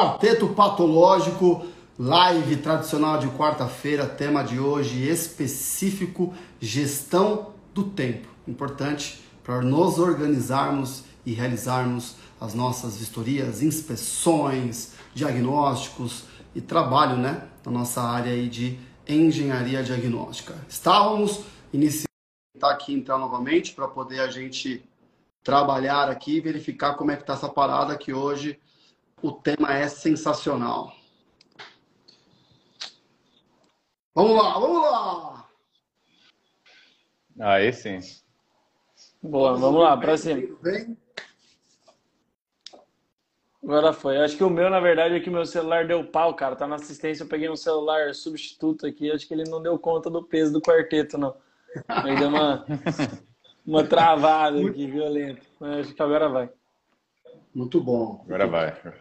Quarteto Patológico, live tradicional de quarta-feira, tema de hoje específico: gestão do tempo. Importante para nos organizarmos e realizarmos as nossas vistorias, inspeções, diagnósticos e trabalho, né, na nossa área aí de engenharia diagnóstica. Estávamos iniciando tá aqui entrar novamente para poder a gente trabalhar aqui e verificar como é que está essa parada que hoje o tema é sensacional. Vamos lá, vamos lá! Aí sim. Boa, vamos lá, para cima. Bem? Agora foi. Acho que o meu, na verdade, é que meu celular deu pau, cara. Tá na assistência, eu peguei um celular substituto aqui. Acho que ele não deu conta do peso do quarteto, não. Aí deu uma, uma travada aqui, violenta. Mas acho que agora vai. Muito bom. Agora vai.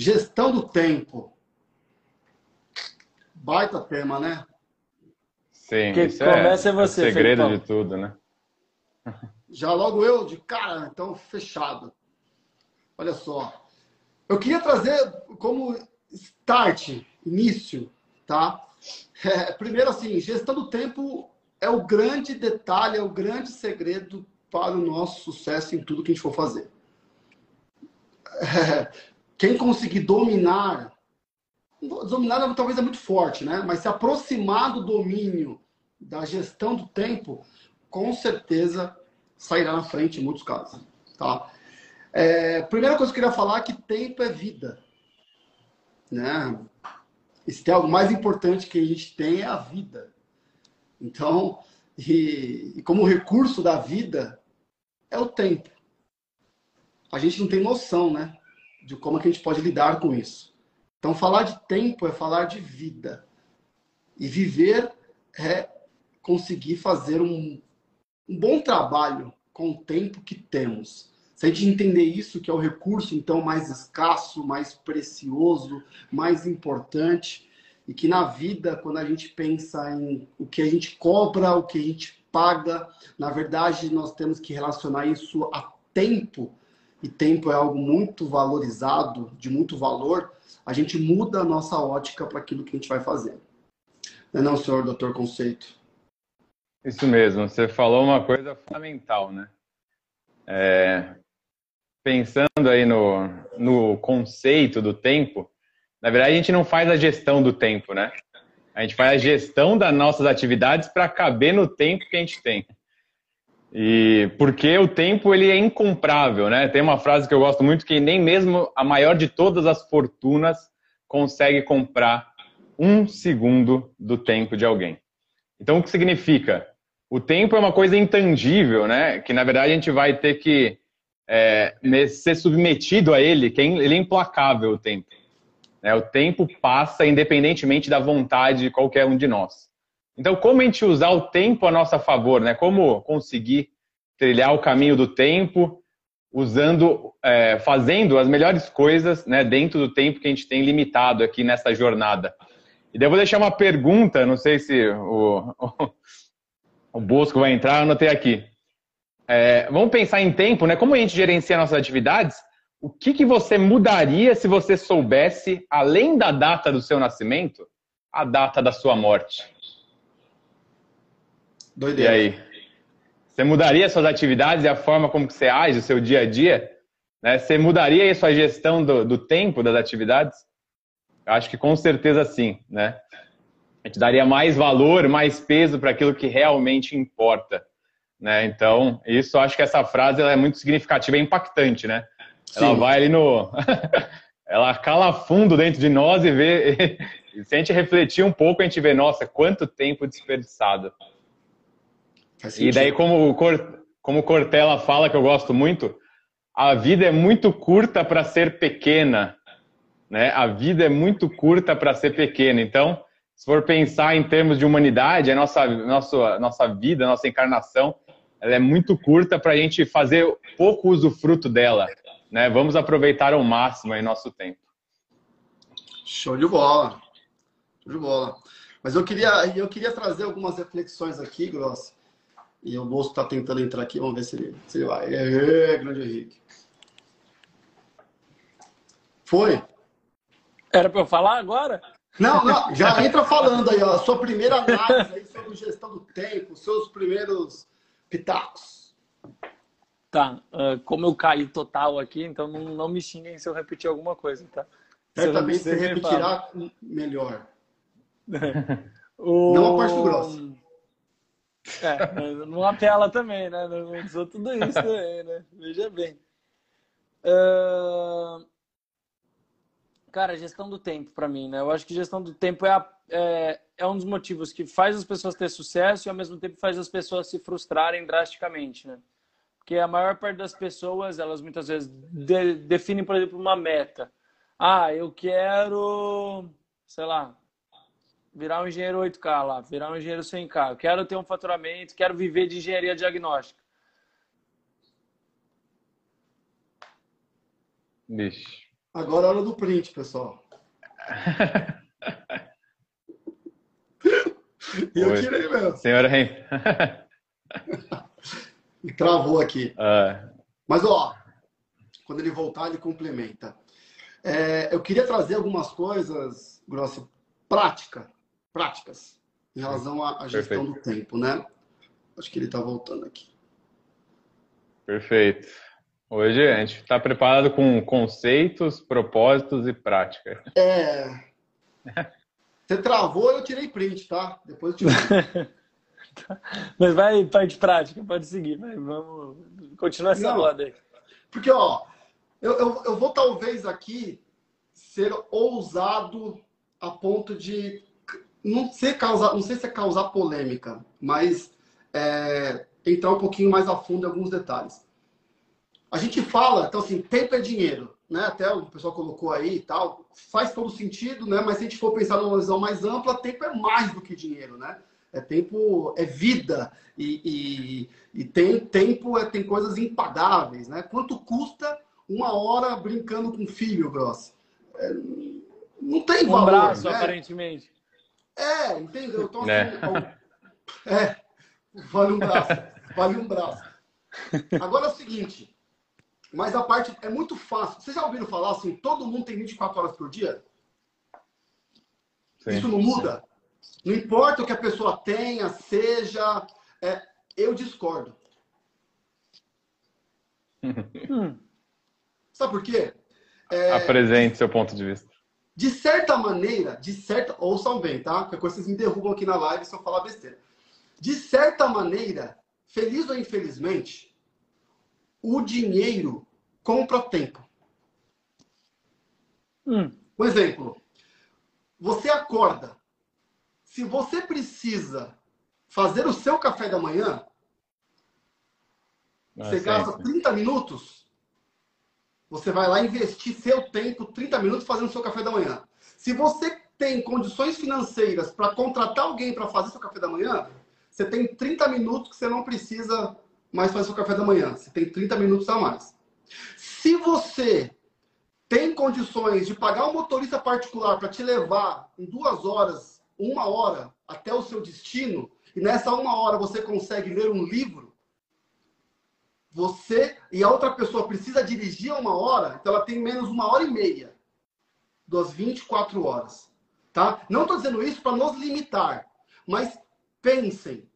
Gestão do tempo. Baita tema, né? Sim, que é começa é, você, é o segredo Felipão. de tudo, né? Já logo eu de cara, então fechado. Olha só. Eu queria trazer como start, início, tá? É, primeiro assim, gestão do tempo é o grande detalhe, é o grande segredo para o nosso sucesso em tudo que a gente for fazer. É, quem conseguir dominar, dominar talvez é muito forte, né? Mas se aproximar do domínio da gestão do tempo, com certeza sairá na frente em muitos casos, tá? É, primeira coisa que eu queria falar é que tempo é vida, né? Se tem algo mais importante que a gente tem é a vida. Então, e, e como recurso da vida é o tempo. A gente não tem noção, né? De como é que a gente pode lidar com isso. Então, falar de tempo é falar de vida. E viver é conseguir fazer um, um bom trabalho com o tempo que temos. Se a gente entender isso, que é o recurso, então, mais escasso, mais precioso, mais importante, e que na vida, quando a gente pensa em o que a gente cobra, o que a gente paga, na verdade, nós temos que relacionar isso a tempo e tempo é algo muito valorizado, de muito valor, a gente muda a nossa ótica para aquilo que a gente vai fazer. Não é não, senhor doutor Conceito? Isso mesmo, você falou uma coisa fundamental, né? É, pensando aí no, no conceito do tempo, na verdade a gente não faz a gestão do tempo, né? A gente faz a gestão das nossas atividades para caber no tempo que a gente tem. E porque o tempo ele é incomprável, né? Tem uma frase que eu gosto muito que nem mesmo a maior de todas as fortunas consegue comprar um segundo do tempo de alguém. Então o que significa? O tempo é uma coisa intangível, né? Que na verdade a gente vai ter que é, ser submetido a ele, que é ele é implacável o tempo. Né? O tempo passa independentemente da vontade de qualquer um de nós. Então, como a gente usar o tempo a nosso favor, né? Como conseguir trilhar o caminho do tempo, usando, é, fazendo as melhores coisas, né? Dentro do tempo que a gente tem limitado aqui nessa jornada. E daí eu vou deixar uma pergunta, não sei se o, o, o Bosco vai entrar, anotei aqui. É, vamos pensar em tempo, né? Como a gente gerencia nossas atividades? O que, que você mudaria se você soubesse, além da data do seu nascimento, a data da sua morte? Doideira. E aí? Você mudaria suas atividades e a forma como você age, o seu dia a dia? Né? Você mudaria a sua gestão do, do tempo das atividades? Eu acho que com certeza sim, né? A gente daria mais valor, mais peso para aquilo que realmente importa, né? Então, isso acho que essa frase é muito significativa, é impactante, né? Sim. Ela vai ali no ela cala fundo dentro de nós e vê e se a gente refletir um pouco, a gente vê, nossa, quanto tempo desperdiçado. E daí, como, como Cortella fala, que eu gosto muito, a vida é muito curta para ser pequena. Né? A vida é muito curta para ser pequena. Então, se for pensar em termos de humanidade, a nossa, nossa, nossa vida, a nossa encarnação, ela é muito curta para a gente fazer pouco usufruto dela. Né? Vamos aproveitar ao máximo aí nosso tempo. Show de bola. Show de bola. Mas eu queria, eu queria trazer algumas reflexões aqui, Gross, e o moço está tentando entrar aqui, vamos ver se ele, se ele vai. É, grande Henrique. Foi? Era para eu falar agora? Não, não, já entra falando aí, ó, sua primeira análise aí sobre gestão do tempo, seus primeiros pitacos. Tá, uh, como eu caí total aqui, então não, não me xinguem se eu repetir alguma coisa, tá? Certamente você repetirá melhor. o... Não a parte grossa. É, não apela também, né? Não usou tudo isso também, né? Veja bem. Uh... Cara, gestão do tempo para mim, né? Eu acho que gestão do tempo é, a, é, é, um dos motivos que faz as pessoas ter sucesso e ao mesmo tempo faz as pessoas se frustrarem drasticamente, né? Porque a maior parte das pessoas, elas muitas vezes de, definem, por exemplo, uma meta. Ah, eu quero, sei lá, virar um engenheiro 8K lá, virar um engenheiro 100K. Eu quero ter um faturamento, quero viver de engenharia diagnóstica. Bicho. Agora é a hora do print, pessoal. e eu tirei mesmo. Senhora Ren. e travou aqui. Uh... Mas, ó, quando ele voltar, ele complementa. É, eu queria trazer algumas coisas, Grossi, prática, práticas em relação à, gestão Perfeito. do tempo, né? Acho que ele está voltando aqui. Perfeito. Hoje a gente está preparado com conceitos, propósitos e prática. É. Você travou, eu tirei print, tá? Depois eu tirei. Mas vai parte prática, pode seguir. Vai, vamos continuar essa Não, roda aí. Porque, ó, eu, eu, eu vou talvez aqui ser ousado a ponto de não sei causar, não sei se é causar polêmica, mas é, entrar um pouquinho mais a fundo em alguns detalhes. A gente fala, então assim, tempo é dinheiro, né? Até o pessoal colocou aí e tal, faz todo sentido, né? Mas se a gente for pensar numa visão mais ampla, tempo é mais do que dinheiro, né? É tempo, é vida e, e, e tem tempo, é, tem coisas impagáveis, né? Quanto custa uma hora brincando com filho, Gross? É, não tem um valor, braço, né? aparentemente. É, entendeu? Então, assim, é. vale um braço, vale um braço. Agora é o seguinte, mas a parte é muito fácil. Vocês já ouviram falar assim, todo mundo tem 24 horas por dia? Sim, Isso não muda? Sim. Não importa o que a pessoa tenha, seja. É, eu discordo. hum. Sabe por quê? É, Apresente seu ponto de vista. De certa maneira, de certa. Ouçam bem, tá? Porque vocês me derrubam aqui na live se eu falar besteira. De certa maneira, feliz ou infelizmente, o dinheiro compra tempo. Hum. Um exemplo. Você acorda. Se você precisa fazer o seu café da manhã, Não você é gasta 30 minutos, você vai lá investir seu tempo, 30 minutos, fazendo seu café da manhã. Se você tem condições financeiras para contratar alguém para fazer seu café da manhã, você tem 30 minutos que você não precisa mas faz o café da manhã. Você tem 30 minutos a mais. Se você tem condições de pagar um motorista particular para te levar em duas horas, uma hora até o seu destino, e nessa uma hora você consegue ler um livro, você e a outra pessoa precisa dirigir uma hora, então ela tem menos uma hora e meia das 24 horas. Tá? Não estou dizendo isso para nos limitar, mas pensem,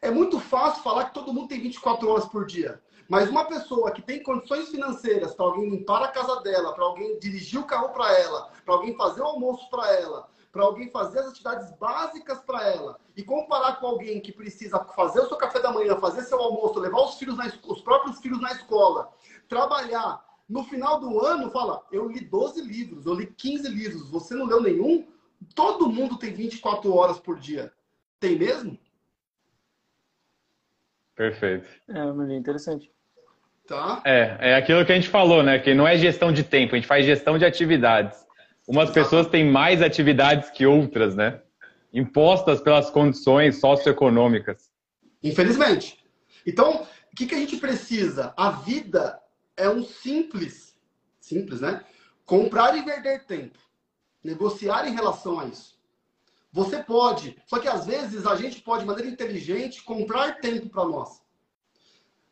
é muito fácil falar que todo mundo tem 24 horas por dia. Mas uma pessoa que tem condições financeiras para alguém limpar a casa dela, para alguém dirigir o carro para ela, para alguém fazer o almoço para ela, para alguém fazer as atividades básicas para ela, e comparar com alguém que precisa fazer o seu café da manhã, fazer seu almoço, levar os filhos na, os próprios filhos na escola, trabalhar, no final do ano fala, eu li 12 livros, eu li 15 livros, você não leu nenhum? Todo mundo tem 24 horas por dia. Tem mesmo? Perfeito. É, uma interessante. Tá. É, é aquilo que a gente falou, né? Que não é gestão de tempo, a gente faz gestão de atividades. Umas pessoas têm mais atividades que outras, né? Impostas pelas condições socioeconômicas. Infelizmente. Então, o que, que a gente precisa? A vida é um simples, simples, né? Comprar e vender tempo. Negociar em relação a isso. Você pode, só que às vezes a gente pode, de maneira inteligente, comprar tempo para nós.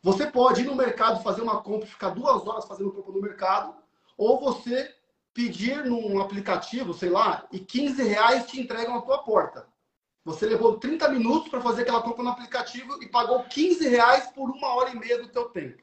Você pode ir no mercado fazer uma compra e ficar duas horas fazendo compra no mercado, ou você pedir num aplicativo, sei lá, e 15 reais te entregam na tua porta. Você levou 30 minutos para fazer aquela compra no aplicativo e pagou 15 reais por uma hora e meia do teu tempo.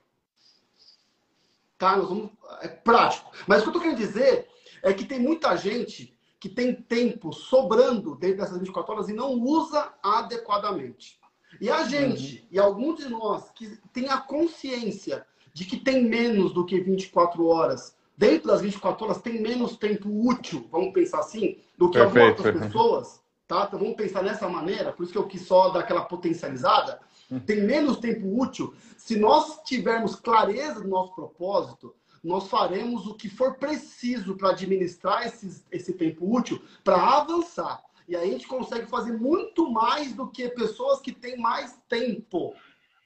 Tá? Nós vamos... É prático. Mas o que eu tô querendo dizer é que tem muita gente que tem tempo sobrando dentro dessas 24 horas e não usa adequadamente. E a gente, uhum. e alguns de nós que tem a consciência de que tem menos do que 24 horas, dentro das 24 horas tem menos tempo útil, vamos pensar assim, do que Perfeito. algumas outras pessoas, tá? Então vamos pensar nessa maneira, por isso que eu quis só dar aquela potencializada. Uhum. Tem menos tempo útil. Se nós tivermos clareza do nosso propósito, nós faremos o que for preciso para administrar esses, esse tempo útil para avançar. E aí a gente consegue fazer muito mais do que pessoas que têm mais tempo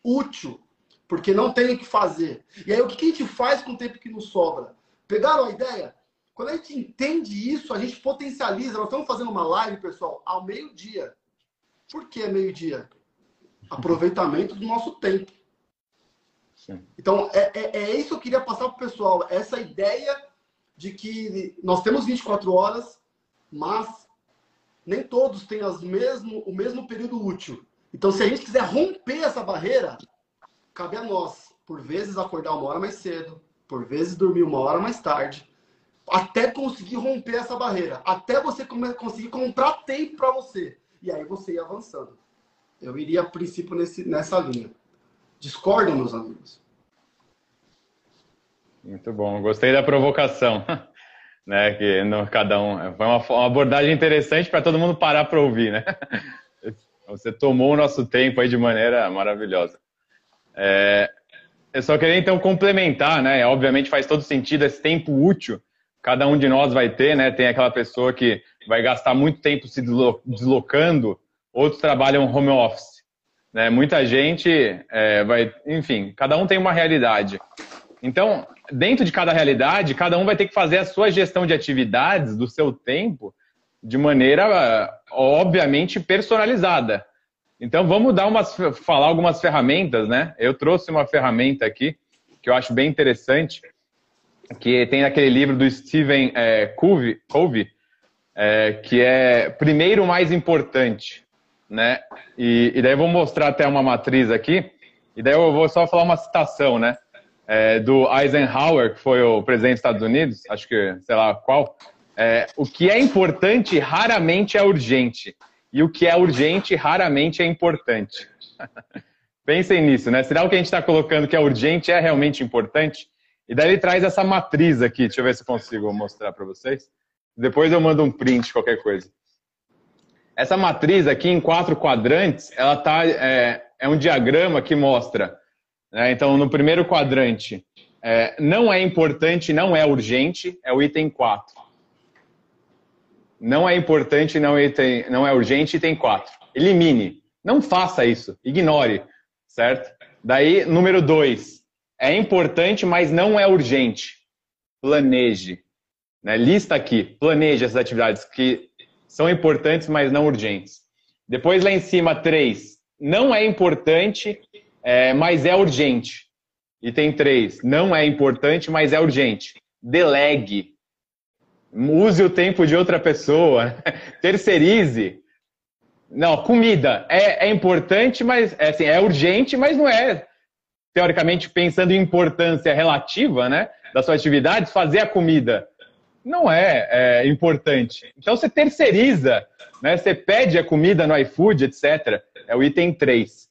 útil, porque não tem o que fazer. E aí o que a gente faz com o tempo que nos sobra? Pegaram a ideia? Quando a gente entende isso, a gente potencializa. Nós estamos fazendo uma live, pessoal, ao meio-dia. Por que meio-dia? Aproveitamento do nosso tempo. Então, é, é, é, isso que eu queria passar para o pessoal. Essa ideia de que nós temos 24 horas, mas nem todos têm as mesmo, o mesmo período útil. Então, se a gente quiser romper essa barreira, cabe a nós, por vezes, acordar uma hora mais cedo, por vezes, dormir uma hora mais tarde, até conseguir romper essa barreira, até você conseguir comprar tempo para você. E aí você ir avançando. Eu iria, a princípio, nesse, nessa linha. Discordam, meus amigos? Muito bom. Gostei da provocação. né, que no, cada um foi uma, uma abordagem interessante para todo mundo parar para ouvir, né? Você tomou o nosso tempo aí de maneira maravilhosa. É, eu só queria então complementar, né? Obviamente faz todo sentido esse tempo útil. Cada um de nós vai ter, né? Tem aquela pessoa que vai gastar muito tempo se deslocando, outros trabalham home office. Né? Muita gente é, vai, enfim, cada um tem uma realidade. Então, dentro de cada realidade, cada um vai ter que fazer a sua gestão de atividades do seu tempo de maneira, obviamente, personalizada. Então, vamos dar umas, falar algumas ferramentas, né? Eu trouxe uma ferramenta aqui que eu acho bem interessante, que tem aquele livro do Stephen é, Covey, Covey é, que é Primeiro Mais Importante né? E, e, daí eu vou mostrar até uma matriz aqui, e daí eu vou só falar uma citação, né? É, do Eisenhower, que foi o presidente dos Estados Unidos, acho que, sei lá qual. É, o que é importante raramente é urgente, e o que é urgente raramente é importante. Pensem nisso, né? Será o que a gente está colocando que é urgente é realmente importante? E daí ele traz essa matriz aqui, deixa eu ver se consigo mostrar para vocês. Depois eu mando um print, qualquer coisa. Essa matriz aqui em quatro quadrantes, ela tá, é, é um diagrama que mostra. Né? Então, no primeiro quadrante, é, não é importante, não é urgente, é o item 4. Não é importante, não é, item, não é urgente, item 4. Elimine. Não faça isso. Ignore. Certo? Daí, número 2. É importante, mas não é urgente. Planeje. Né? Lista aqui. Planeje essas atividades que são importantes, mas não urgentes. Depois lá em cima, três, não é importante, é, mas é urgente. Item três, não é importante, mas é urgente. Delegue. Use o tempo de outra pessoa. Terceirize. Não, comida é, é importante, mas é, assim, é urgente, mas não é, teoricamente, pensando em importância relativa né, da sua atividade, fazer a comida não é, é, importante. Então você terceiriza, né? você pede a comida no iFood, etc. É o item 3.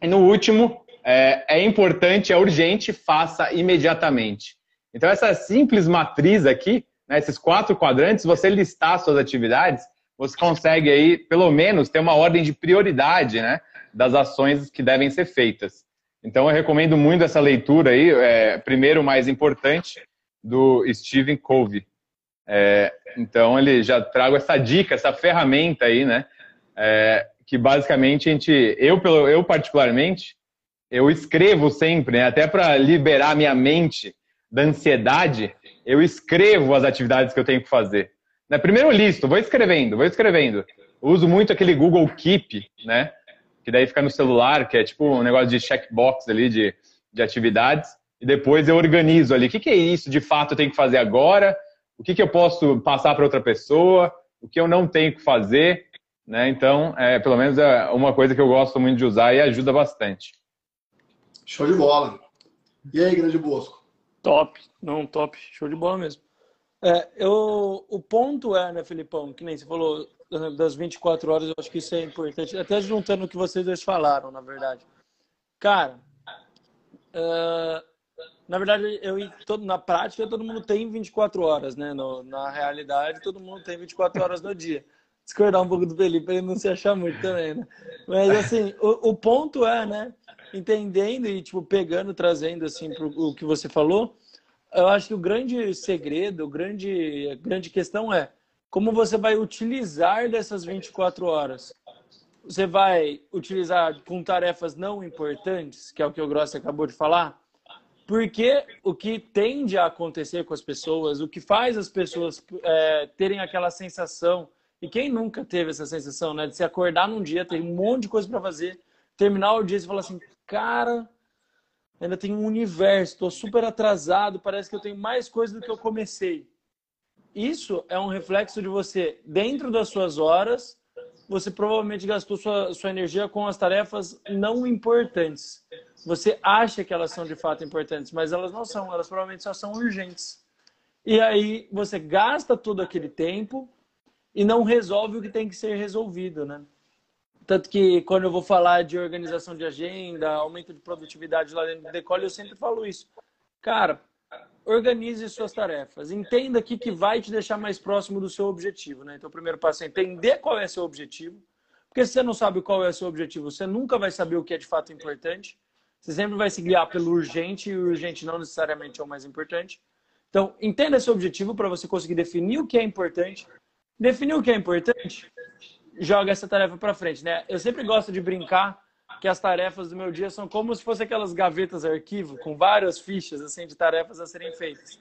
E no último, é, é importante, é urgente, faça imediatamente. Então essa simples matriz aqui, né, esses quatro quadrantes, você listar suas atividades, você consegue aí, pelo menos, ter uma ordem de prioridade né, das ações que devem ser feitas. Então eu recomendo muito essa leitura aí, é, primeiro mais importante, do Stephen Covey. É, então ele já trago essa dica, essa ferramenta aí, né? É, que basicamente a gente, eu pelo, eu particularmente, eu escrevo sempre, né? Até para liberar minha mente da ansiedade, eu escrevo as atividades que eu tenho que fazer. Né? Primeiro eu listo, vou escrevendo, vou escrevendo. Eu uso muito aquele Google Keep, né? Que daí fica no celular, que é tipo um negócio de checkbox ali de, de atividades e depois eu organizo ali. O que, que é isso de fato eu tenho que fazer agora? O que, que eu posso passar para outra pessoa, o que eu não tenho que fazer, né? Então, é, pelo menos é uma coisa que eu gosto muito de usar e ajuda bastante. Show de bola. E aí, grande Bosco? Top, não, top, show de bola mesmo. É, eu, o ponto é, né, Filipão, que nem você falou das 24 horas, eu acho que isso é importante, até juntando o que vocês dois falaram, na verdade. Cara, uh, na verdade, eu todo, na prática todo mundo tem 24 horas, né? No, na realidade, todo mundo tem 24 horas no dia. Discordar um pouco do Felipe ele não se achar muito também, né? Mas assim, o, o ponto é, né? Entendendo e tipo pegando, trazendo assim pro, o que você falou, eu acho que o grande segredo, o grande, a grande questão é como você vai utilizar dessas 24 horas. Você vai utilizar com tarefas não importantes, que é o que o Grossi acabou de falar, porque o que tende a acontecer com as pessoas, o que faz as pessoas é, terem aquela sensação, e quem nunca teve essa sensação, né, de se acordar num dia, ter um monte de coisa para fazer, terminar o dia e falar assim, cara, ainda tem um universo, estou super atrasado, parece que eu tenho mais coisa do que eu comecei. Isso é um reflexo de você, dentro das suas horas, você provavelmente gastou sua, sua energia com as tarefas não importantes. Você acha que elas são de fato importantes, mas elas não são, elas provavelmente só são urgentes. E aí você gasta todo aquele tempo e não resolve o que tem que ser resolvido, né? Tanto que quando eu vou falar de organização de agenda, aumento de produtividade lá dentro do Decole, eu sempre falo isso. Cara, organize suas tarefas. Entenda o que, que vai te deixar mais próximo do seu objetivo. Né? Então, o primeiro passo é entender qual é seu objetivo. Porque se você não sabe qual é o seu objetivo, você nunca vai saber o que é de fato importante. Você sempre vai se guiar pelo urgente e o urgente não necessariamente é o mais importante. Então, entenda seu objetivo para você conseguir definir o que é importante. Definir o que é importante, joga essa tarefa para frente. Né? Eu sempre gosto de brincar que as tarefas do meu dia são como se fossem aquelas gavetas arquivo com várias fichas assim de tarefas a serem feitas.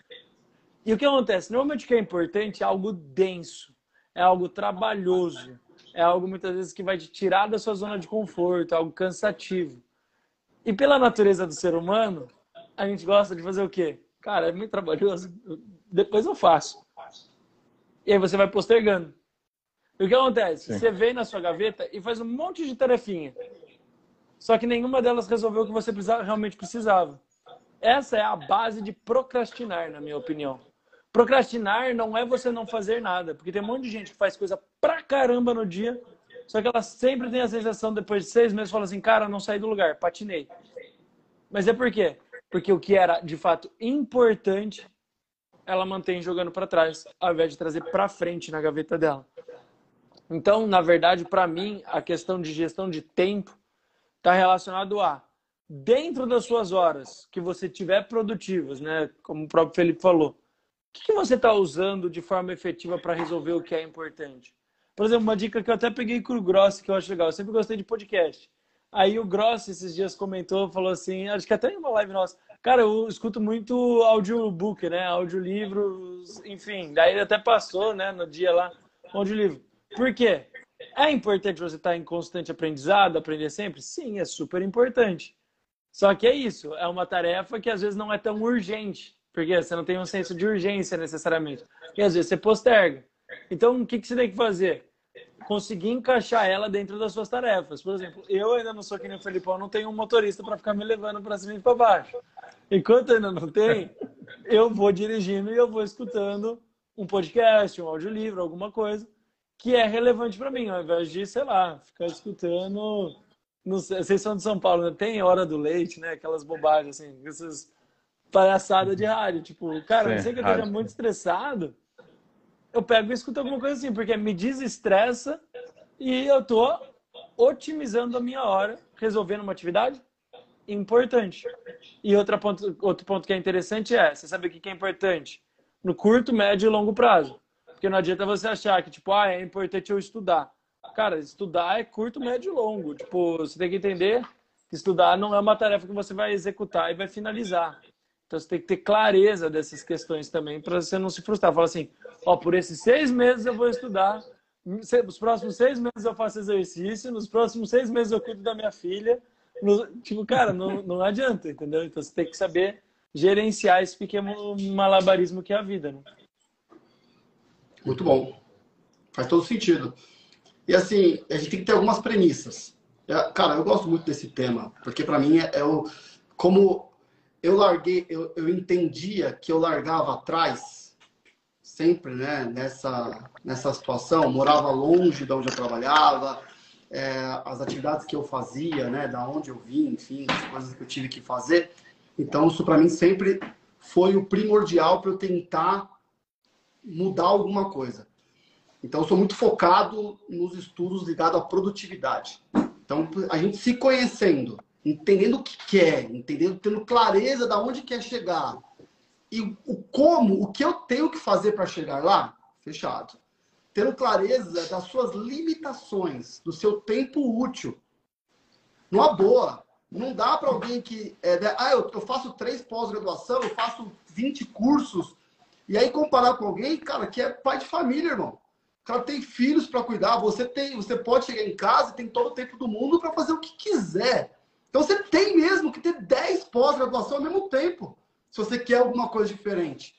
E o que acontece? Normalmente o que é importante é algo denso, é algo trabalhoso, é algo muitas vezes que vai te tirar da sua zona de conforto, é algo cansativo. E pela natureza do ser humano, a gente gosta de fazer o quê? Cara, é muito trabalhoso, depois eu faço. E aí você vai postergando. E o que acontece? Sim. Você vem na sua gaveta e faz um monte de tarefinha. Só que nenhuma delas resolveu o que você realmente precisava. Essa é a base de procrastinar, na minha opinião. Procrastinar não é você não fazer nada, porque tem um monte de gente que faz coisa pra caramba no dia, só que ela sempre tem a sensação, depois de seis meses, fala assim, cara, não saí do lugar, patinei. Mas é por quê? Porque o que era de fato importante, ela mantém jogando para trás, ao invés de trazer para frente na gaveta dela. Então, na verdade, para mim, a questão de gestão de tempo está relacionado a dentro das suas horas que você tiver produtivas, né? Como o próprio Felipe falou, o que, você está usando de forma efetiva para resolver o que é importante? Por exemplo, uma dica que eu até peguei com o Gross, que eu acho legal. Eu sempre gostei de podcast. Aí o Gross esses dias comentou, falou assim, acho que até em uma live nossa, cara, eu escuto muito audiobook, né? Audiolivros, enfim. Daí ele até passou, né, no dia lá, audiolivro. Por quê? É importante você estar em constante aprendizado, aprender sempre? Sim, é super importante. Só que é isso, é uma tarefa que às vezes não é tão urgente, porque você não tem um senso de urgência necessariamente. E às vezes você posterga. Então, o que, você tem que fazer? Conseguir encaixar ela dentro das suas tarefas. Por exemplo, eu ainda não sou que nem o Felipão, não tenho um motorista para ficar me levando para cima e para baixo. Enquanto ainda não tem, eu vou dirigindo e eu vou escutando um podcast, um audiolivro, alguma coisa que é relevante para mim, ao invés de, sei lá, ficar escutando. Não sei, vocês são de São Paulo, né? tem hora do leite, né? Aquelas bobagens, assim, essas palhaçadas de rádio. Tipo, cara, Sim, não sei que eu esteja muito estressado, eu pego e escuto alguma coisa assim, porque me desestressa e eu tô otimizando a minha hora, resolvendo uma atividade importante. E outro ponto, outro ponto que é interessante é, você sabe o que é importante? No curto, médio e longo prazo. Porque não adianta você achar que, tipo, ah, é importante eu estudar. Cara, estudar é curto, médio e longo. Tipo, você tem que entender que estudar não é uma tarefa que você vai executar e vai finalizar. Então você tem que ter clareza dessas questões também para você não se frustrar. Fala assim, ó, por esses seis meses eu vou estudar, nos próximos seis meses eu faço exercício, nos próximos seis meses eu cuido da minha filha. No, tipo, cara, não, não adianta, entendeu? Então você tem que saber gerenciar esse pequeno malabarismo que é a vida, né? Muito bom. Faz todo sentido. E assim, a gente tem que ter algumas premissas. É, cara, eu gosto muito desse tema, porque para mim é, é, o como eu larguei, eu, eu entendia que eu largava atrás sempre, né, nessa nessa situação, morava longe de onde eu trabalhava, é, as atividades que eu fazia, né, da onde eu vim, enfim, as coisas que eu tive que fazer. Então, isso para mim sempre foi o primordial para eu tentar mudar alguma coisa. Então, sou muito focado nos estudos ligados à produtividade. Então, a gente se conhecendo, entendendo o que quer, entendendo, tendo clareza de onde quer chegar e o como, o que eu tenho que fazer para chegar lá, fechado. Tendo clareza das suas limitações, do seu tempo útil. Numa boa, não dá para alguém que. É, ah, eu, eu faço três pós-graduação, eu faço 20 cursos, e aí comparar com alguém, cara, que é pai de família, irmão. O cara tem filhos para cuidar, você tem, você pode chegar em casa e tem todo o tempo do mundo para fazer o que quiser. Então você tem mesmo que ter 10 pós-graduação ao mesmo tempo, se você quer alguma coisa diferente.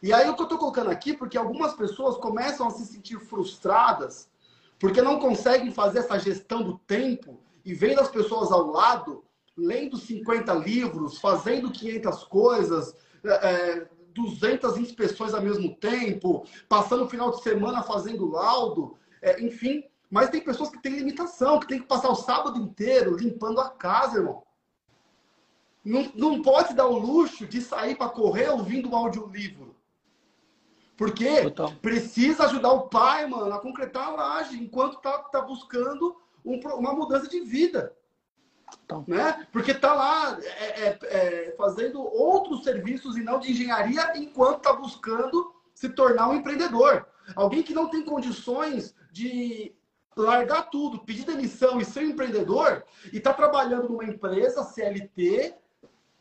E aí o que eu estou colocando aqui, porque algumas pessoas começam a se sentir frustradas porque não conseguem fazer essa gestão do tempo e vendo as pessoas ao lado, lendo 50 livros, fazendo 500 coisas, é, 200 inspeções ao mesmo tempo, passando o final de semana fazendo laudo, é, enfim. Mas tem pessoas que têm limitação, que tem que passar o sábado inteiro limpando a casa, irmão. Não, não pode dar o luxo de sair para correr ouvindo um audiolivro. Porque Total. precisa ajudar o pai, mano, a concretar a laje, enquanto tá, tá buscando um, uma mudança de vida. Então. Né? Porque está lá é, é, é, fazendo outros serviços e não de engenharia, enquanto está buscando se tornar um empreendedor. Alguém que não tem condições de largar tudo, pedir demissão e ser um empreendedor, e está trabalhando numa empresa CLT,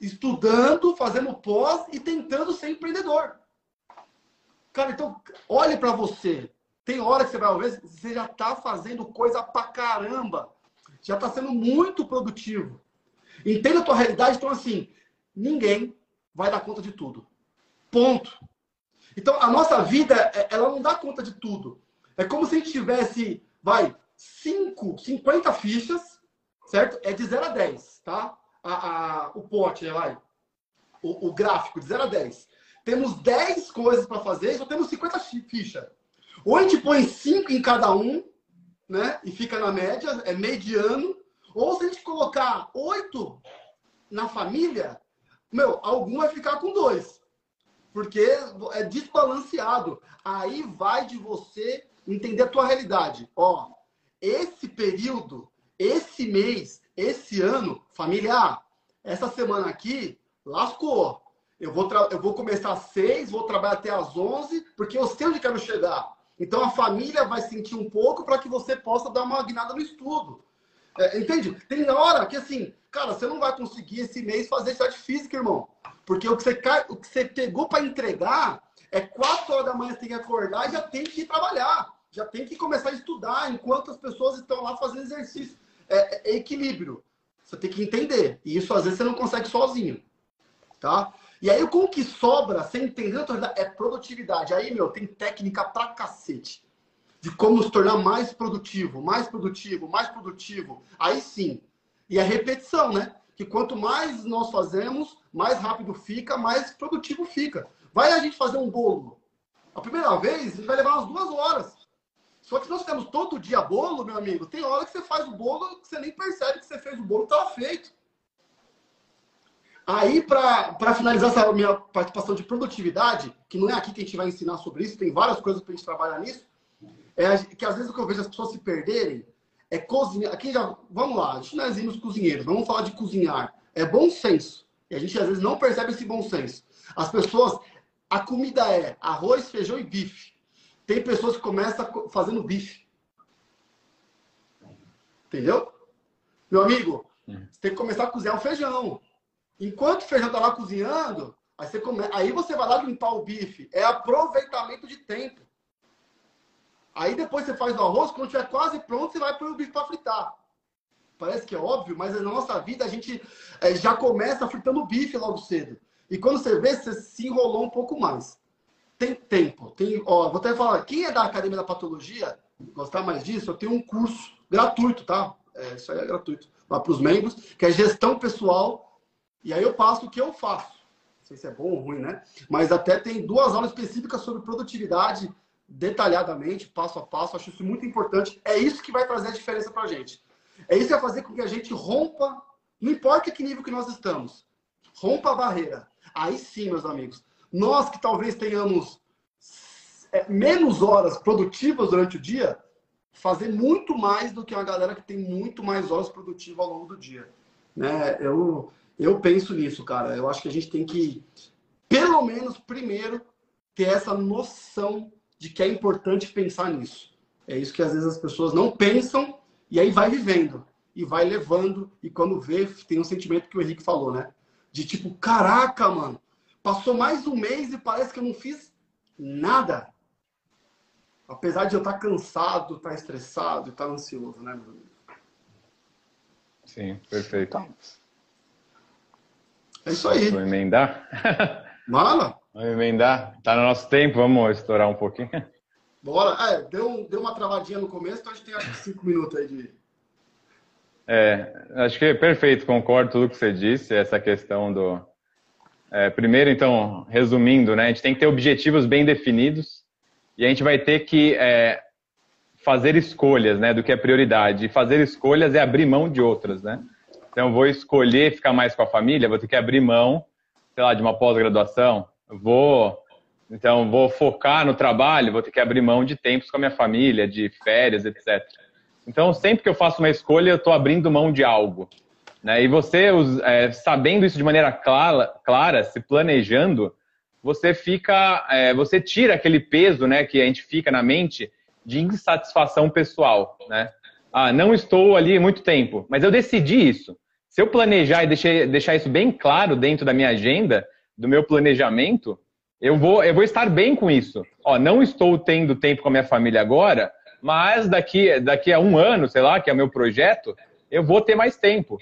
estudando, fazendo pós e tentando ser empreendedor. Cara, então, olhe para você. Tem hora que você vai ver, você já está fazendo coisa pra caramba já está sendo muito produtivo. Entenda a tua realidade, então assim, ninguém vai dar conta de tudo. Ponto. Então, a nossa vida, é, ela não dá conta de tudo. É como se a gente tivesse, vai, 5, 50 fichas, certo? É de 0 a 10, tá? A, a, o pote, vai. O, o gráfico, de 0 a 10. Temos 10 coisas para fazer só temos 50 fichas. Ou a gente põe 5 em cada um, né? E fica na média, é mediano. Ou se a gente colocar oito na família, meu, algum vai ficar com dois. Porque é desbalanceado. Aí vai de você entender a tua realidade. Ó, esse período, esse mês, esse ano, familiar, essa semana aqui, lascou. Eu vou, eu vou começar às seis, vou trabalhar até às onze, porque eu sei onde quero chegar. Então a família vai sentir um pouco para que você possa dar uma guinada no estudo. É, entende? Tem hora que assim, cara, você não vai conseguir esse mês fazer atividade física, irmão. Porque o que você, o que você pegou para entregar é quatro horas da manhã você tem que acordar e já tem que ir trabalhar. Já tem que começar a estudar enquanto as pessoas estão lá fazendo exercício. É, é equilíbrio. Você tem que entender. E isso às vezes você não consegue sozinho. Tá? E aí, com o que sobra, sem entender é produtividade. Aí, meu, tem técnica pra cacete. De como se tornar mais produtivo, mais produtivo, mais produtivo. Aí sim. E a repetição, né? Que quanto mais nós fazemos, mais rápido fica, mais produtivo fica. Vai a gente fazer um bolo. A primeira vez vai levar umas duas horas. Só que nós temos todo dia bolo, meu amigo. Tem hora que você faz o bolo que você nem percebe que você fez o bolo, estava feito. Aí, para finalizar essa minha participação de produtividade, que não é aqui que a gente vai ensinar sobre isso, tem várias coisas para a gente trabalhar nisso, é que às vezes o que eu vejo as pessoas se perderem é cozinhar. Aqui já, vamos lá, a gente nós nos cozinheiros, vamos falar de cozinhar. É bom senso. E a gente às vezes não percebe esse bom senso. As pessoas, a comida é arroz, feijão e bife. Tem pessoas que começam fazendo bife. Entendeu? Meu amigo, hum. você tem que começar a cozinhar o feijão. Enquanto o feijão está lá cozinhando, aí você, come... aí você vai lá limpar o bife. É aproveitamento de tempo. Aí depois você faz o arroz, quando estiver quase pronto, você vai pôr o bife para fritar. Parece que é óbvio, mas na nossa vida a gente é, já começa fritando o bife logo cedo. E quando você vê, você se enrolou um pouco mais. tem tempo. Tem, ó, vou até falar, quem é da Academia da Patologia, gostar mais disso, eu tenho um curso gratuito, tá? É, isso aí é gratuito. Lá para os membros, que é gestão pessoal. E aí eu passo o que eu faço. Não sei se é bom ou ruim, né? Mas até tem duas aulas específicas sobre produtividade, detalhadamente, passo a passo. Acho isso muito importante. É isso que vai trazer a diferença para a gente. É isso que vai fazer com que a gente rompa, não importa que nível que nós estamos, rompa a barreira. Aí sim, meus amigos, nós que talvez tenhamos é, menos horas produtivas durante o dia, fazer muito mais do que uma galera que tem muito mais horas produtivas ao longo do dia. Né? Eu, eu penso nisso, cara. Eu acho que a gente tem que, pelo menos, primeiro, ter essa noção de que é importante pensar nisso. É isso que às vezes as pessoas não pensam e aí vai vivendo e vai levando e quando vê tem um sentimento que o Henrique falou, né? De tipo, caraca, mano, Passou mais um mês e parece que eu não fiz nada. Apesar de eu estar cansado, estar estressado, estar ansioso, né, meu amigo? Sim, perfeito. É isso aí. Vamos emendar? Mala? Vamos emendar. Tá no nosso tempo, vamos estourar um pouquinho. Bora. É, deu, deu uma travadinha no começo, então a gente tem acho que cinco minutos aí de. É, acho que é perfeito, concordo com tudo que você disse, essa questão do, é, primeiro, então, resumindo, né, a gente tem que ter objetivos bem definidos e a gente vai ter que é, fazer escolhas né, do que é prioridade. E fazer escolhas é abrir mão de outras. Né? Então, eu vou escolher ficar mais com a família, vou ter que abrir mão, sei lá, de uma pós-graduação. Vou, então, vou focar no trabalho, vou ter que abrir mão de tempos com a minha família, de férias, etc. Então, sempre que eu faço uma escolha, eu estou abrindo mão de algo. Né? E você, é, sabendo isso de maneira clara, clara, se planejando, você fica, é, você tira aquele peso, né, que a gente fica na mente de insatisfação pessoal, né? Ah, não estou ali muito tempo, mas eu decidi isso. Se eu planejar e deixar, deixar isso bem claro dentro da minha agenda, do meu planejamento, eu vou, eu vou estar bem com isso. Ó, não estou tendo tempo com a minha família agora, mas daqui, daqui a um ano, sei lá, que é o meu projeto, eu vou ter mais tempo.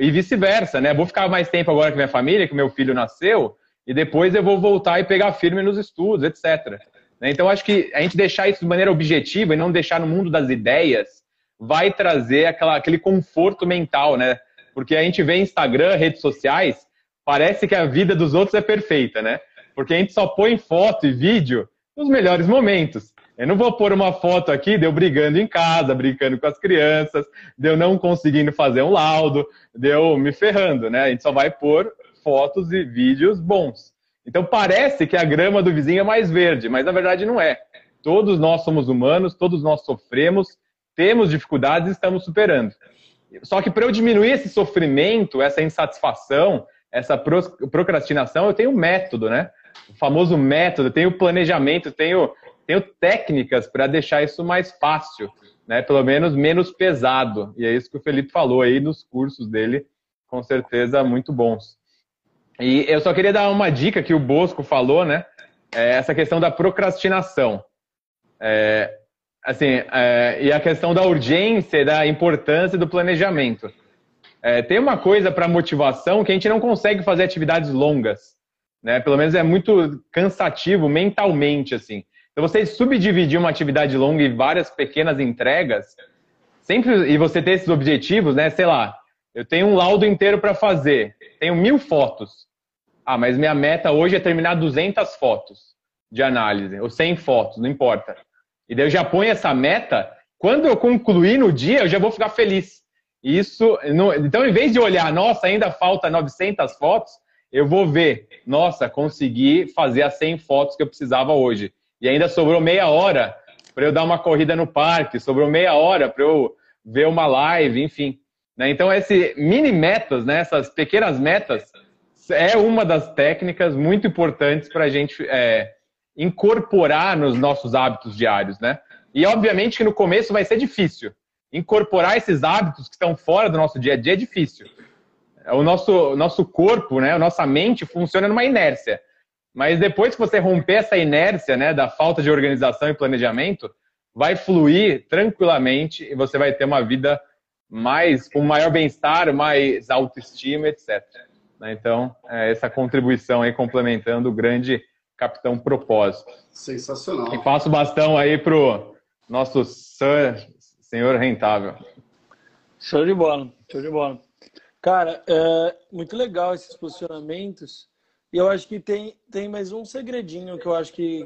E vice-versa, né? Vou ficar mais tempo agora com minha família, que meu filho nasceu, e depois eu vou voltar e pegar firme nos estudos, etc. Né? Então, acho que a gente deixar isso de maneira objetiva e não deixar no mundo das ideias vai trazer aquela, aquele conforto mental, né? Porque a gente vê Instagram, redes sociais, parece que a vida dos outros é perfeita, né? Porque a gente só põe foto e vídeo nos melhores momentos. Eu não vou pôr uma foto aqui de eu brigando em casa, brincando com as crianças, de eu não conseguindo fazer um laudo, de eu me ferrando, né? A gente só vai pôr fotos e vídeos bons. Então parece que a grama do vizinho é mais verde, mas na verdade não é. Todos nós somos humanos, todos nós sofremos, temos dificuldades e estamos superando. Só que para eu diminuir esse sofrimento, essa insatisfação, essa procrastinação, eu tenho um método, né? O famoso método, eu tenho planejamento, tenho tenho técnicas para deixar isso mais fácil, né? Pelo menos menos pesado. E é isso que o Felipe falou aí nos cursos dele, com certeza muito bons. E eu só queria dar uma dica que o Bosco falou, né? É essa questão da procrastinação. É, assim, é, e a questão da urgência, da importância do planejamento. É, tem uma coisa para motivação que a gente não consegue fazer atividades longas, né? Pelo menos é muito cansativo mentalmente, assim. Então, você subdividir uma atividade longa em várias pequenas entregas, sempre e você ter esses objetivos, né? Sei lá, eu tenho um laudo inteiro para fazer, tenho mil fotos. Ah, mas minha meta hoje é terminar 200 fotos de análise, ou 100 fotos, não importa. E daí eu já ponho essa meta, quando eu concluir no dia, eu já vou ficar feliz. Isso, então, em vez de olhar, nossa, ainda falta 900 fotos, eu vou ver, nossa, consegui fazer as 100 fotos que eu precisava hoje e ainda sobrou meia hora para eu dar uma corrida no parque, sobrou meia hora para eu ver uma live, enfim. Né? Então, esse mini metas, né, essas pequenas metas, é uma das técnicas muito importantes para a gente é, incorporar nos nossos hábitos diários, né? E obviamente que no começo vai ser difícil. Incorporar esses hábitos que estão fora do nosso dia a dia é difícil. O nosso, nosso corpo, né, a nossa mente funciona numa inércia. Mas depois que você romper essa inércia né, da falta de organização e planejamento, vai fluir tranquilamente e você vai ter uma vida mais com maior bem-estar, mais autoestima, etc. Então, é essa contribuição aí complementando o grande Capitão Propósito. Sensacional. E passo o bastão aí pro nosso senhor rentável. Show de bola, show de bola. Cara, é muito legal esses posicionamentos. E eu acho que tem, tem mais um segredinho que eu acho que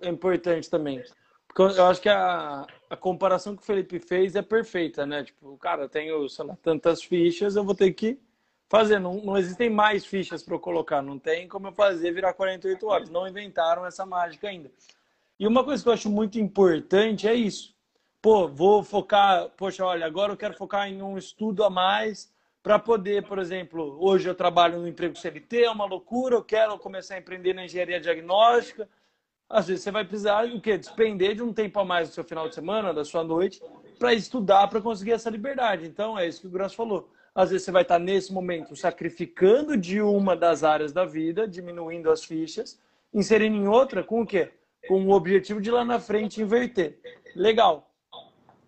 é importante também. Porque eu acho que a, a comparação que o Felipe fez é perfeita, né? Tipo, cara, eu tenho, sei lá, tantas fichas, eu vou ter que fazer. Não, não existem mais fichas para eu colocar. Não tem como eu fazer virar 48 horas. Não inventaram essa mágica ainda. E uma coisa que eu acho muito importante é isso. Pô, vou focar, poxa, olha, agora eu quero focar em um estudo a mais para poder, por exemplo, hoje eu trabalho no emprego CLT, é uma loucura, eu quero começar a empreender na engenharia diagnóstica. Às vezes você vai precisar o quê? Despender de um tempo a mais do seu final de semana, da sua noite, para estudar, para conseguir essa liberdade. Então, é isso que o Gross falou. Às vezes você vai estar nesse momento sacrificando de uma das áreas da vida, diminuindo as fichas, inserindo em outra com o quê? Com o objetivo de lá na frente inverter. Legal.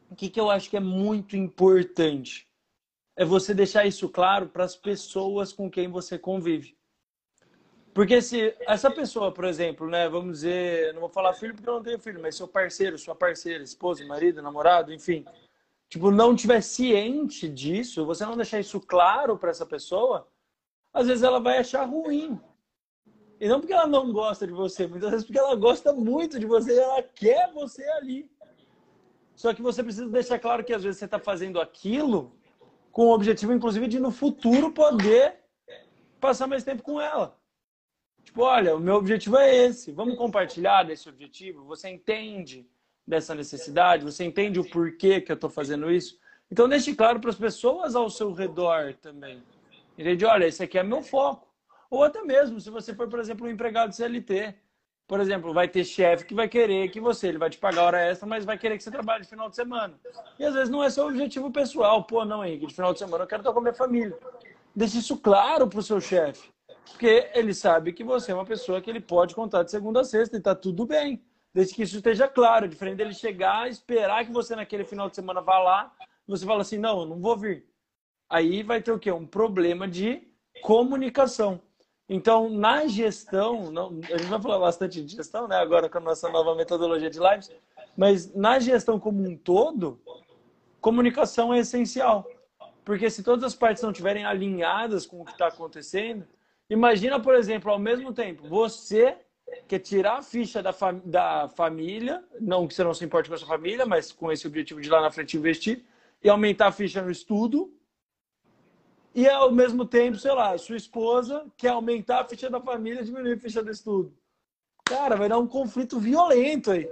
O que, que eu acho que é muito importante? É você deixar isso claro para as pessoas com quem você convive. Porque se essa pessoa, por exemplo, né, vamos dizer, não vou falar filho porque eu não tenho filho, mas seu parceiro, sua parceira, esposa, marido, namorado, enfim, tipo, não tiver ciente disso, você não deixar isso claro para essa pessoa, às vezes ela vai achar ruim. E não porque ela não gosta de você, muitas vezes porque ela gosta muito de você e ela quer você ali. Só que você precisa deixar claro que às vezes você está fazendo aquilo com o objetivo, inclusive, de no futuro poder passar mais tempo com ela. Tipo, olha, o meu objetivo é esse. Vamos compartilhar desse objetivo? Você entende dessa necessidade? Você entende o porquê que eu estou fazendo isso? Então, deixe claro para as pessoas ao seu redor também. Entende? Olha, esse aqui é meu foco. Ou até mesmo, se você for, por exemplo, um empregado CLT. Por exemplo, vai ter chefe que vai querer que você, ele vai te pagar hora extra, mas vai querer que você trabalhe de final de semana. E às vezes não é seu objetivo pessoal. Pô, não, Henrique, de final de semana eu quero estar com a minha família. Deixe isso claro para o seu chefe. Porque ele sabe que você é uma pessoa que ele pode contar de segunda a sexta e está tudo bem desde que isso esteja claro. Diferente dele chegar, esperar que você naquele final de semana vá lá, você fala assim, não, eu não vou vir. Aí vai ter o quê? Um problema de comunicação. Então, na gestão, não, a gente vai falar bastante de gestão, né? Agora com a nossa nova metodologia de lives, mas na gestão como um todo, comunicação é essencial. Porque se todas as partes não estiverem alinhadas com o que está acontecendo, imagina, por exemplo, ao mesmo tempo, você que é tirar a ficha da, fam da família, não que você não se importe com a sua família, mas com esse objetivo de lá na frente investir, e aumentar a ficha no estudo. E ao mesmo tempo, sei lá, sua esposa quer aumentar a ficha da família diminuir a ficha do estudo. Cara, vai dar um conflito violento aí.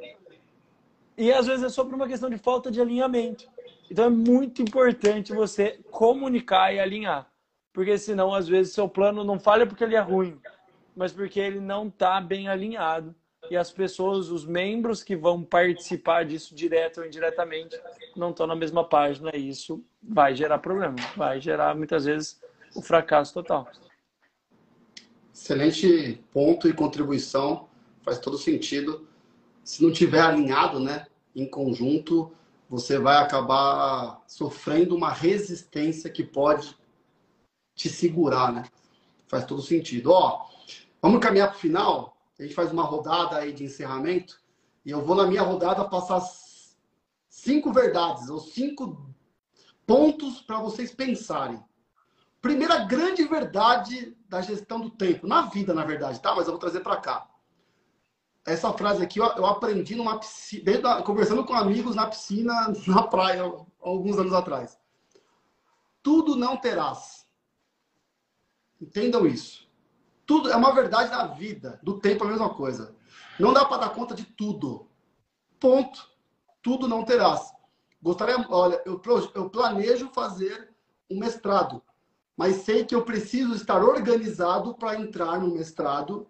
E às vezes é só por uma questão de falta de alinhamento. Então é muito importante você comunicar e alinhar. Porque senão, às vezes, seu plano não falha porque ele é ruim mas porque ele não está bem alinhado. E as pessoas, os membros que vão participar disso direto ou indiretamente, não estão na mesma página. E isso vai gerar problema, vai gerar muitas vezes o fracasso total. Excelente ponto e contribuição, faz todo sentido. Se não tiver alinhado, né, em conjunto, você vai acabar sofrendo uma resistência que pode te segurar, né? Faz todo sentido. Ó, Vamos caminhar para o final? A gente faz uma rodada aí de encerramento. E eu vou, na minha rodada, passar cinco verdades ou cinco pontos para vocês pensarem. Primeira grande verdade da gestão do tempo, na vida, na verdade, tá? Mas eu vou trazer para cá. Essa frase aqui eu aprendi numa piscina, conversando com amigos na piscina, na praia, alguns anos atrás. Tudo não terás. Entendam isso. Tudo é uma verdade da vida, do tempo é a mesma coisa. Não dá para dar conta de tudo. Ponto. Tudo não terás. Gostaria, olha, eu, eu planejo fazer um mestrado, mas sei que eu preciso estar organizado para entrar no mestrado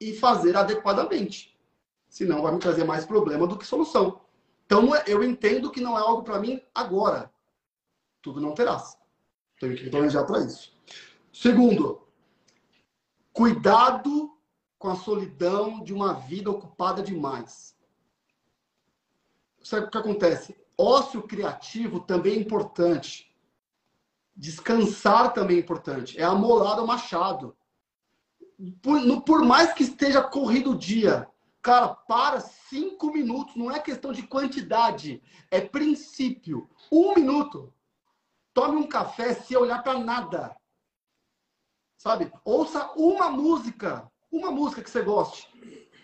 e fazer adequadamente. Senão vai me trazer mais problema do que solução. Então eu entendo que não é algo para mim agora. Tudo não terás. Tenho que planejar para isso. Segundo, Cuidado com a solidão de uma vida ocupada demais. Sabe o que acontece? Ócio criativo também é importante. Descansar também é importante. É amolar o machado. por, no, por mais que esteja corrido o dia, cara, para cinco minutos. Não é questão de quantidade, é princípio. Um minuto. Tome um café se olhar para nada. Sabe? Ouça uma música, uma música que você goste.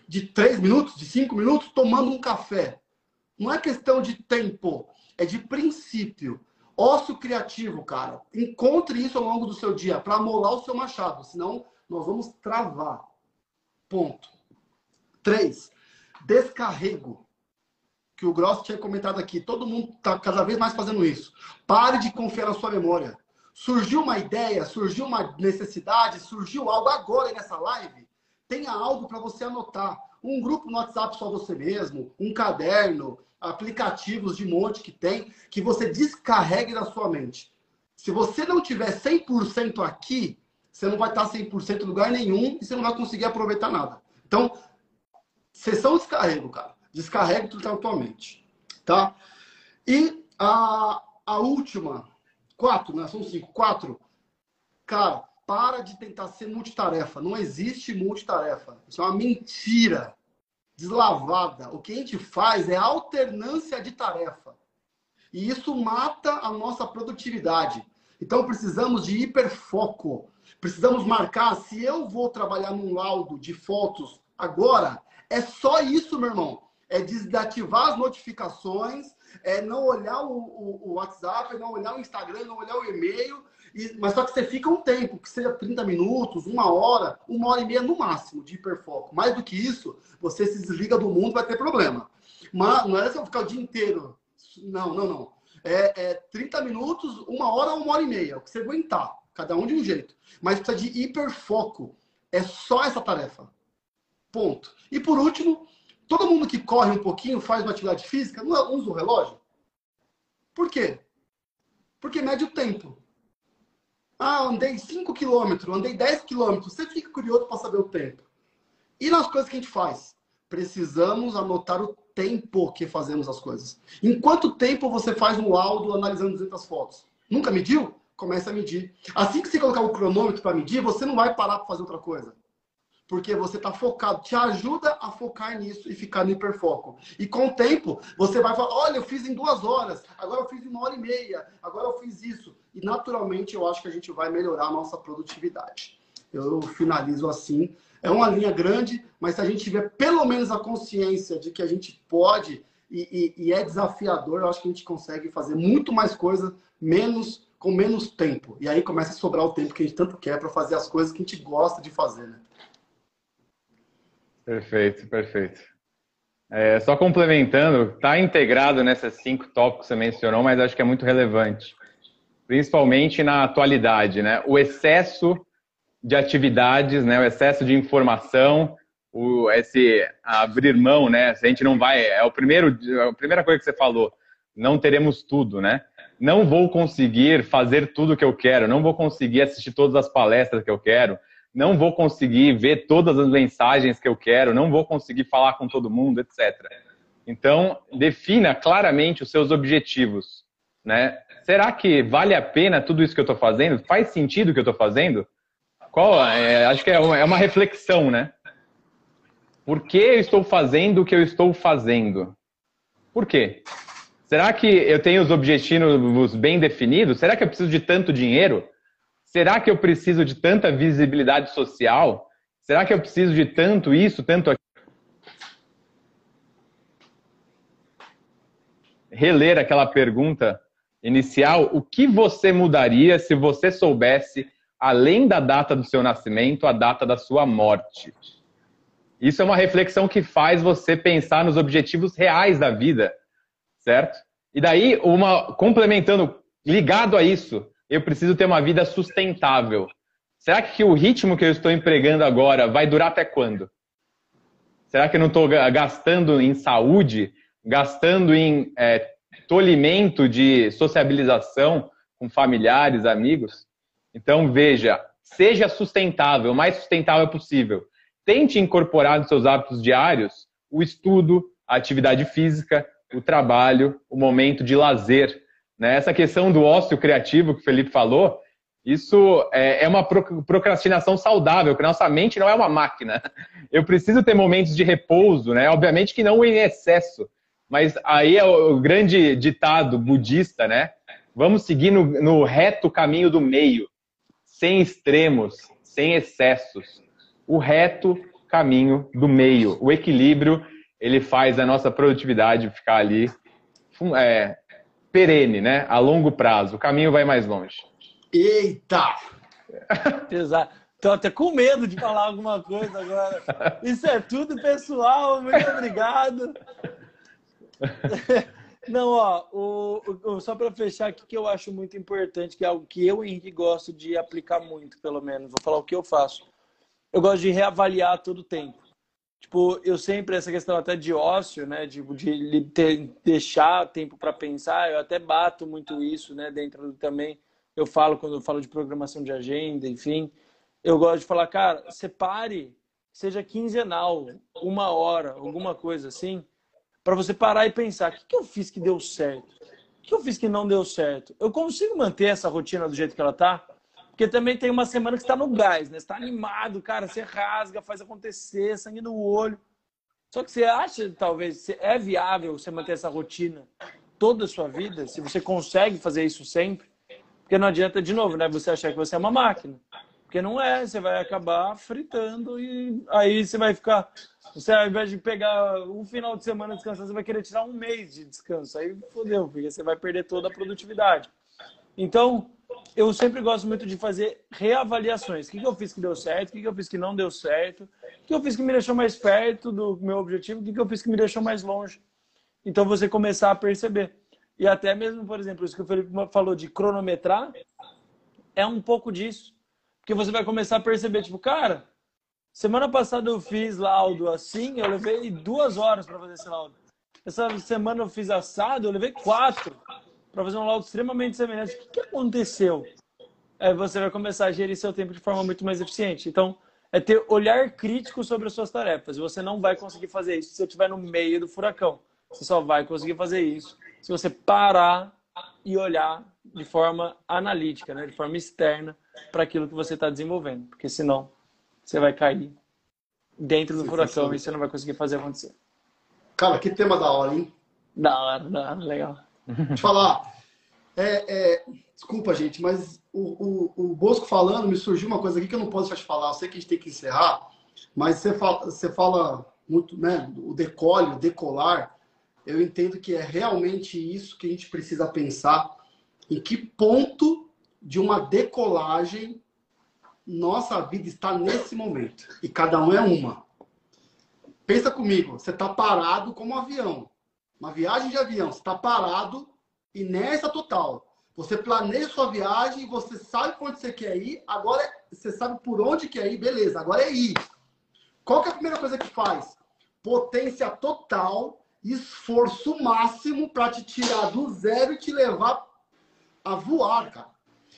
De três minutos, de cinco minutos, tomando um café. Não é questão de tempo, é de princípio. Ócio criativo, cara. Encontre isso ao longo do seu dia para molar o seu machado, senão nós vamos travar. Ponto. Três, descarrego. Que o Gross tinha comentado aqui. Todo mundo está cada vez mais fazendo isso. Pare de confiar na sua memória. Surgiu uma ideia, surgiu uma necessidade, surgiu algo agora nessa live. Tenha algo para você anotar. Um grupo no WhatsApp só você mesmo, um caderno, aplicativos de monte que tem, que você descarregue na sua mente. Se você não tiver 100% aqui, você não vai estar 100% em lugar nenhum e você não vai conseguir aproveitar nada. Então, sessão descarrego, cara. Descarrega tudo na tua mente. Tá? E a, a última, quatro, né? São cinco. Quatro. Cara, para de tentar ser multitarefa. Não existe multitarefa. Isso é uma mentira deslavada. O que a gente faz é alternância de tarefa. E isso mata a nossa produtividade. Então precisamos de hiperfoco. Precisamos marcar se eu vou trabalhar num laudo de fotos agora, é só isso, meu irmão. É desativar as notificações, é não olhar o, o, o WhatsApp, não olhar o Instagram, não olhar o e-mail. E, mas só que você fica um tempo, que seja 30 minutos, uma hora, uma hora e meia no máximo de hiperfoco. Mais do que isso, você se desliga do mundo, vai ter problema. Mas não é só ficar o dia inteiro. Não, não, não. É, é 30 minutos, uma hora ou uma hora e meia, o que você aguentar. Cada um de um jeito. Mas precisa de hiperfoco. É só essa tarefa. Ponto. E por último, todo mundo que corre um pouquinho, faz uma atividade física, não é, usa o relógio? Por quê? Porque mede o tempo. Ah, andei 5 quilômetros, andei 10 quilômetros. Você fica curioso para saber o tempo. E nas coisas que a gente faz? Precisamos anotar o tempo que fazemos as coisas. Em quanto tempo você faz um laudo analisando 200 fotos? Nunca mediu? Comece a medir. Assim que você colocar o cronômetro para medir, você não vai parar para fazer outra coisa. Porque você está focado, te ajuda a focar nisso e ficar no hiperfoco. E com o tempo, você vai falar: olha, eu fiz em duas horas, agora eu fiz em uma hora e meia, agora eu fiz isso. E naturalmente eu acho que a gente vai melhorar a nossa produtividade. Eu finalizo assim. É uma linha grande, mas se a gente tiver pelo menos a consciência de que a gente pode e, e, e é desafiador, eu acho que a gente consegue fazer muito mais coisa, menos com menos tempo. E aí começa a sobrar o tempo que a gente tanto quer para fazer as coisas que a gente gosta de fazer, né? Perfeito, perfeito. É, só complementando, está integrado nessas cinco tópicos que você mencionou, mas acho que é muito relevante, principalmente na atualidade, né? O excesso de atividades, né? O excesso de informação, o esse abrir mão, né? Se a gente não vai, é o primeiro, a primeira coisa que você falou, não teremos tudo, né? Não vou conseguir fazer tudo que eu quero, não vou conseguir assistir todas as palestras que eu quero, não vou conseguir ver todas as mensagens que eu quero, não vou conseguir falar com todo mundo, etc. Então, defina claramente os seus objetivos. Né? Será que vale a pena tudo isso que eu estou fazendo? Faz sentido o que eu estou fazendo? Qual, é, acho que é uma, é uma reflexão, né? Por que eu estou fazendo o que eu estou fazendo? Por quê? Será que eu tenho os objetivos bem definidos? Será que eu preciso de tanto dinheiro? Será que eu preciso de tanta visibilidade social? Será que eu preciso de tanto isso, tanto aquilo? Reler aquela pergunta inicial: o que você mudaria se você soubesse, além da data do seu nascimento, a data da sua morte? Isso é uma reflexão que faz você pensar nos objetivos reais da vida, certo? E daí, uma complementando, ligado a isso, eu preciso ter uma vida sustentável. Será que o ritmo que eu estou empregando agora vai durar até quando? Será que eu não estou gastando em saúde, gastando em é, tolimento de sociabilização com familiares, amigos? Então, veja, seja sustentável, o mais sustentável possível. Tente incorporar nos seus hábitos diários o estudo, a atividade física, o trabalho, o momento de lazer. Né? Essa questão do ócio criativo que o Felipe falou, Isso é, é uma procrastinação saudável, que nossa mente não é uma máquina. Eu preciso ter momentos de repouso, né? Obviamente que não em excesso, mas aí é o grande ditado budista, né? Vamos seguir no, no reto caminho do meio, sem extremos, sem excessos. O reto caminho do meio, o equilíbrio, ele faz a nossa produtividade ficar ali é, perene, né? A longo prazo. O caminho vai mais longe. Eita! Exato. Tô até com medo de falar alguma coisa agora. Isso é tudo, pessoal. Muito obrigado. Não, ó, o, o só para fechar aqui que eu acho muito importante, que é algo que eu, Henrique, gosto de aplicar muito, pelo menos. Vou falar o que eu faço. Eu gosto de reavaliar todo o tempo. Tipo, eu sempre, essa questão até de ócio, né, de, de ter, deixar tempo para pensar, eu até bato muito isso, né, dentro do, também. Eu falo quando eu falo de programação de agenda, enfim. Eu gosto de falar, cara, separe, seja quinzenal, uma hora, alguma coisa assim para você parar e pensar: o que, que eu fiz que deu certo? O que eu fiz que não deu certo? Eu consigo manter essa rotina do jeito que ela tá? Porque também tem uma semana que está no gás, né? Você está animado, cara, você rasga, faz acontecer, sangue no olho. Só que você acha, talvez, é viável você manter essa rotina toda a sua vida? Se você consegue fazer isso sempre? Porque não adianta, de novo, né? Você achar que você é uma máquina. Porque não é, você vai acabar fritando e aí você vai ficar. Você, ao invés de pegar um final de semana descansar, você vai querer tirar um mês de descanso. Aí fodeu, porque você vai perder toda a produtividade. Então, eu sempre gosto muito de fazer reavaliações. O que, eu fiz que deu certo? O que, eu fiz que não deu certo? O que eu fiz que me deixou mais perto do meu objetivo? O que, eu fiz que me deixou mais longe? Então, você começar a perceber. E até mesmo, por exemplo, isso que o Felipe falou de cronometrar, é um pouco disso. Porque você vai começar a perceber, tipo, cara, semana passada eu fiz laudo assim, eu levei duas horas para fazer esse laudo. Essa semana eu fiz assado, eu levei quatro para fazer um laudo extremamente semelhante. O que, que aconteceu? Aí você vai começar a gerir seu tempo de forma muito mais eficiente. Então, é ter olhar crítico sobre as suas tarefas. Você não vai conseguir fazer isso se você estiver no meio do furacão. Você só vai conseguir fazer isso se você parar e olhar de forma analítica, né? de forma externa, para aquilo que você está desenvolvendo. Porque senão você vai cair dentro do furacão e você não vai conseguir fazer acontecer. Cara, que tema da hora, hein? Da hora, da hora, legal. Eu falar. É, é, desculpa, gente, mas o, o, o, Bosco falando, me surgiu uma coisa aqui que eu não posso de falar. Eu sei que a gente tem que encerrar, mas você fala, você fala muito, né? O decole, o decolar. Eu entendo que é realmente isso que a gente precisa pensar. Em que ponto de uma decolagem, nossa vida está nesse momento. E cada um é uma. Pensa comigo, você está parado como um avião. Uma viagem de avião, você está parado, inércia total. Você planeja sua viagem, você sabe para onde você quer ir, agora você sabe por onde quer ir, beleza, agora é ir. Qual que é a primeira coisa que faz? Potência total, esforço máximo para te tirar do zero e te levar a voar, cara.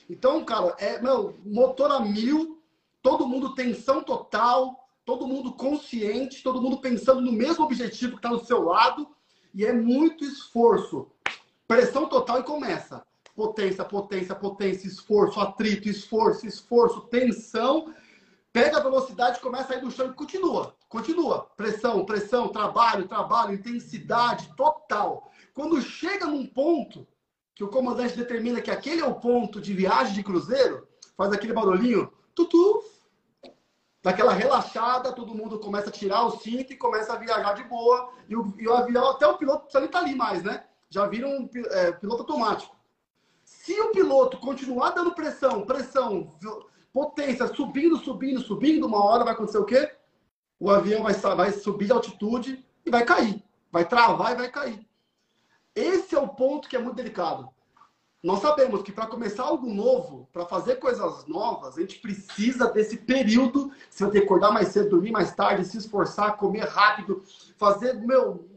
Então, cara, é, meu, motor a mil, todo mundo tensão total, todo mundo consciente, todo mundo pensando no mesmo objetivo que está do seu lado, e é muito esforço. Pressão total e começa. Potência, potência, potência, esforço, atrito, esforço, esforço, tensão. Pega a velocidade, começa a ir do chão e continua. Continua. Pressão, pressão, trabalho, trabalho, intensidade total. Quando chega num ponto que o comandante determina que aquele é o ponto de viagem de cruzeiro, faz aquele barulhinho, tutu, daquela relaxada, todo mundo começa a tirar o cinto e começa a viajar de boa. E o, e o avião, até o piloto precisa nem estar tá ali mais, né? Já vira um é, piloto automático. Se o piloto continuar dando pressão, pressão, potência, subindo, subindo, subindo, uma hora vai acontecer o quê? O avião vai, vai subir de altitude e vai cair. Vai travar e vai cair. Esse é o ponto que é muito delicado. Nós sabemos que para começar algo novo, para fazer coisas novas, a gente precisa desse período. Ter que acordar mais cedo, dormir mais tarde, se esforçar, comer rápido, fazer, meu,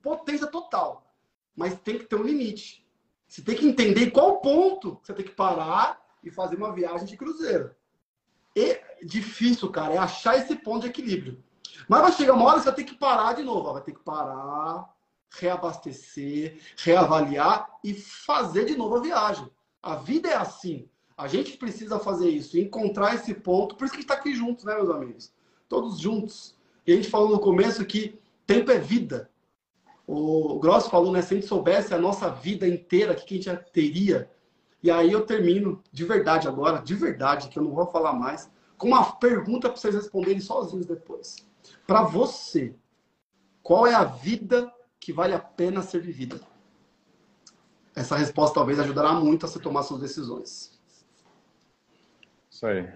potência total. Mas tem que ter um limite. Você tem que entender qual ponto você tem que parar e fazer uma viagem de cruzeiro. É difícil, cara, é achar esse ponto de equilíbrio. Mas vai chegar uma hora que você vai ter que parar de novo. Vai ter que parar, reabastecer, reavaliar e fazer de novo a viagem. A vida é assim. A gente precisa fazer isso, encontrar esse ponto. Por isso que a gente está aqui juntos, né, meus amigos? Todos juntos. E a gente falou no começo que tempo é vida. O Gross falou, né? Se a gente soubesse a nossa vida inteira, o que a gente já teria. E aí eu termino de verdade agora, de verdade, que eu não vou falar mais, com uma pergunta para vocês responderem sozinhos depois. Para você, qual é a vida que vale a pena ser vivida? Essa resposta talvez ajudará muito a você tomar suas decisões. Isso aí.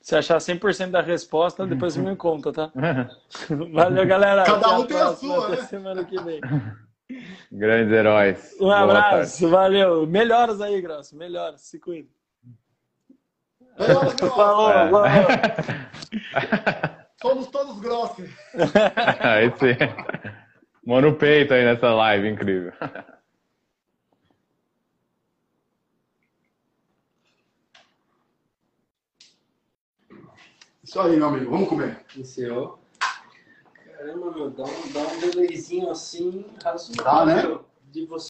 Se achar 100% da resposta, depois você me conta, tá? Valeu, galera. Cada um tem a sua, né? semana que vem. Grandes heróis. Um Boa abraço, valeu. Melhoras aí, Grosso. Melhoras, se cuida. Melhoras. Falou, É. falou. Somos todos grossos. Aí sim. Mão no peito aí nessa live, incrível. Isso aí, meu amigo. Vamos comer. Iniciou. Caramba, meu, dá um, dá um delayzinho assim razoável Dá, né? de você.